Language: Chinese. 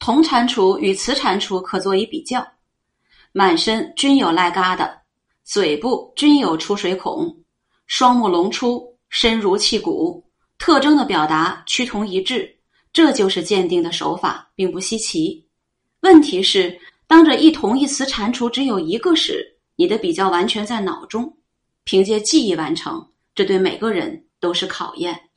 铜蟾蜍与雌蟾蜍可做一比较，满身均有癞疙瘩，嘴部均有出水孔，双目隆出，身如气骨。特征的表达趋同一致，这就是鉴定的手法并不稀奇。问题是，当这一同一雌蟾蜍只有一个时，你的比较完全在脑中，凭借记忆完成，这对每个人都是考验。